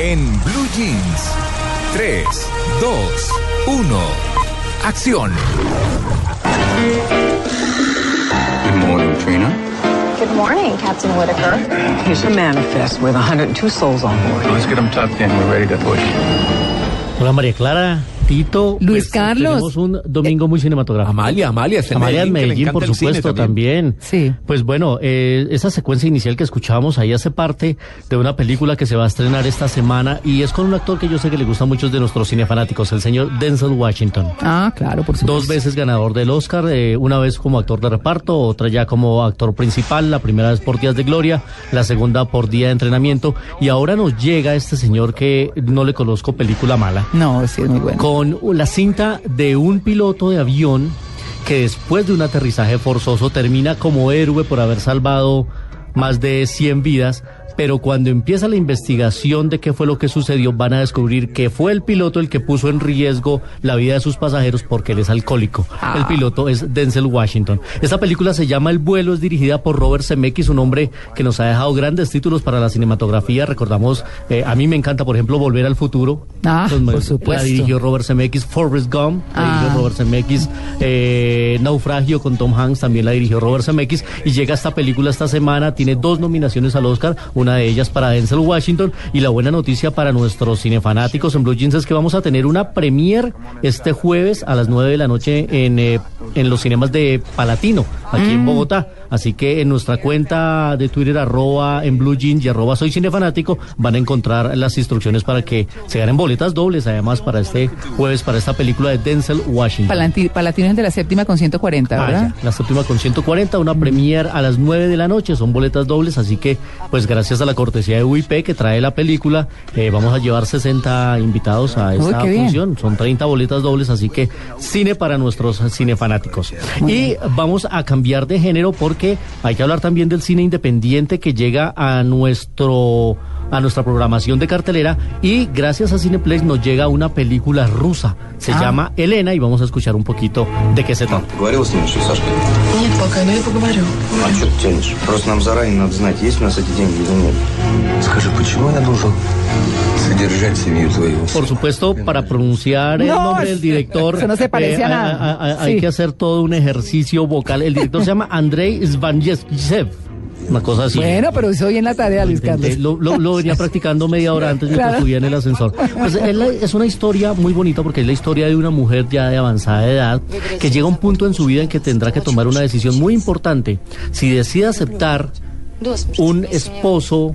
En Blue Jeans. 3, 2, 1. Acción. Good morning, Trina. Good morning, Captain Whitaker. Here's a manifest with 102 souls on board. Let's get them tucked in. We're ready to push. Hola María Clara, Tito. Luis pues, Carlos. Tenemos un domingo muy cinematográfico. Amalia, Amalia, está Amalia en Medellín, por supuesto, también. Sí. Pues bueno, eh, esa secuencia inicial que escuchábamos ahí hace parte de una película que se va a estrenar esta semana y es con un actor que yo sé que le gusta a muchos de nuestros cinefanáticos, el señor Denzel Washington. Ah, claro, por supuesto. Dos veces ganador del Oscar, eh, una vez como actor de reparto, otra ya como actor principal, la primera vez por Días de Gloria, la segunda por Día de Entrenamiento, y ahora nos llega este señor que no le conozco película mala, No, sí, es muy bueno. con la cinta de un piloto de avión que después de un aterrizaje forzoso termina como héroe por haber salvado más de 100 vidas, pero cuando empieza la investigación de qué fue lo que sucedió, van a descubrir que fue el piloto el que puso en riesgo la vida de sus pasajeros porque él es alcohólico. Ah. El piloto es Denzel Washington. Esta película se llama El vuelo, es dirigida por Robert Zemeckis, un hombre que nos ha dejado grandes títulos para la cinematografía. Recordamos, eh, a mí me encanta, por ejemplo, Volver al futuro. Ah, por La supuesto. dirigió Robert Zemeckis, Forrest Gump, la Ah. dirigió Robert Zemeckis, eh, Naufragio con Tom Hanks, también la dirigió Robert Zemeckis, y llega esta película esta semana, tiene dos nominaciones al Oscar, una de ellas para Denzel Washington, y la buena noticia para nuestros cinefanáticos en Blue Jeans es que vamos a tener una premier este jueves a las 9 de la noche en, eh, en los cinemas de Palatino, aquí en Bogotá. Así que en nuestra cuenta de Twitter, arroba en Blue Jeans y arroba soy cinefanático, van a encontrar las instrucciones para que se ganen boletas dobles, además, para este jueves, para esta película de Denzel Washington. Palanti- de la séptima con 140, Ah, ¿verdad? ya, la séptima con 140, una premier a las 9 de la noche, son boletas dobles, así que pues gracias a la cortesía de UIP que trae la película, eh, vamos a llevar 60 invitados a esta qué bien. función, son 30 boletas dobles, así que cine para nuestros cinefanáticos. Y vamos a cambiar de género porque hay que hablar también del cine independiente que llega a nuestro a nuestra programación de cartelera y gracias a Cineplex nos llega una película rusa, se Ah. llama Elena y vamos a escuchar un поquito de qué se trata. Говорил с ним, что Сашка? Нет, пока, но я поговорю. А что ты тянешь? Просто нам заранее надо знать, есть у нас эти деньги или нет. Скажи, почему я должен содержать семью твою? Por supuesto, para pronunciar el No, nombre del director, eso no se parece a eh, nada. a- a- hay Sí. que hacer todo un ejercicio vocal. El director se llama Andrei Svanyev, una cosa así. Bueno, pero hizo bien la tarea, Luis Carlos. Lo, lo- lo venía practicando media hora antes mientras Claro. subía en el ascensor. Pues es, la- es una historia muy bonita porque es la historia de una mujer ya de avanzada edad que llega a un punto en su vida en que tendrá que tomar una decisión muy importante. Si decide aceptar un esposo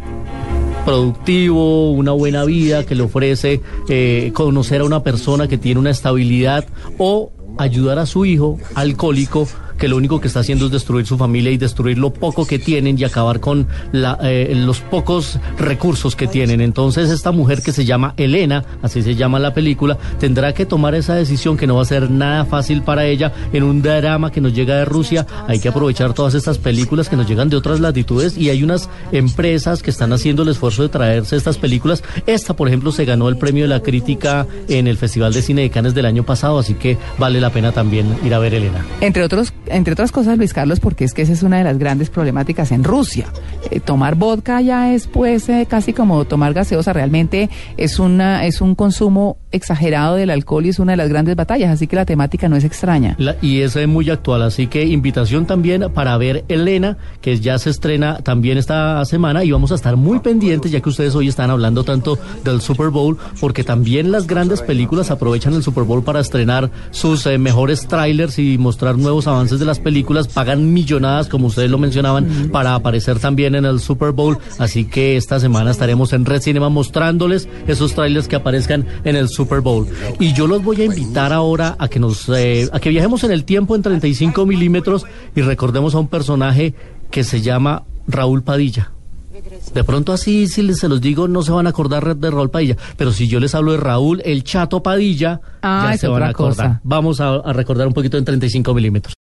productivo, una buena vida que le ofrece eh, conocer a una persona que tiene una estabilidad o ayudar a su hijo alcohólico que lo único que está haciendo es destruir su familia y destruir lo poco que tienen y acabar con la, eh, los pocos recursos que tienen. Entonces esta mujer que se llama Elena, así se llama la película, tendrá que tomar esa decisión que no va a ser nada fácil para ella en un drama que nos llega de Rusia. Hay que aprovechar todas estas películas que nos llegan de otras latitudes y hay unas empresas que están haciendo el esfuerzo de traerse estas películas. Esta, por ejemplo, se ganó el premio de la crítica en el Festival de Cine de Cannes del año pasado, así que vale la pena también ir a ver Elena. Entre otros, entre otras cosas, Luis Carlos, porque es que esa es una de las grandes problemáticas en Rusia. Eh, tomar vodka ya es pues eh, casi como tomar gaseosa, realmente es una es un consumo exagerado del alcohol y es una de las grandes batallas, así que la temática no es extraña. Y es eh, muy actual, así que invitación también para ver Elena, que ya se estrena también esta semana y vamos a estar muy pendientes, ya que ustedes hoy están hablando tanto del Super Bowl, porque también las grandes películas aprovechan el Super Bowl para estrenar sus eh, mejores trailers y mostrar nuevos avances de las películas, pagan millonadas, como ustedes lo mencionaban, para aparecer también en el Super Bowl, así que esta semana estaremos en Red Cinema mostrándoles esos trailers que aparezcan en el Super Bowl. Y yo los voy a invitar ahora a que nos, eh, a que viajemos en el tiempo en 35 milímetros y recordemos a un personaje que se llama Raúl Padilla. De pronto así, si les, se los digo, no se van a acordar de Raúl Padilla. Pero si yo les hablo de Raúl, el Chato Padilla, Ah, ya se van a acordar. cosa. Vamos a, a recordar un poquito en 35 milímetros.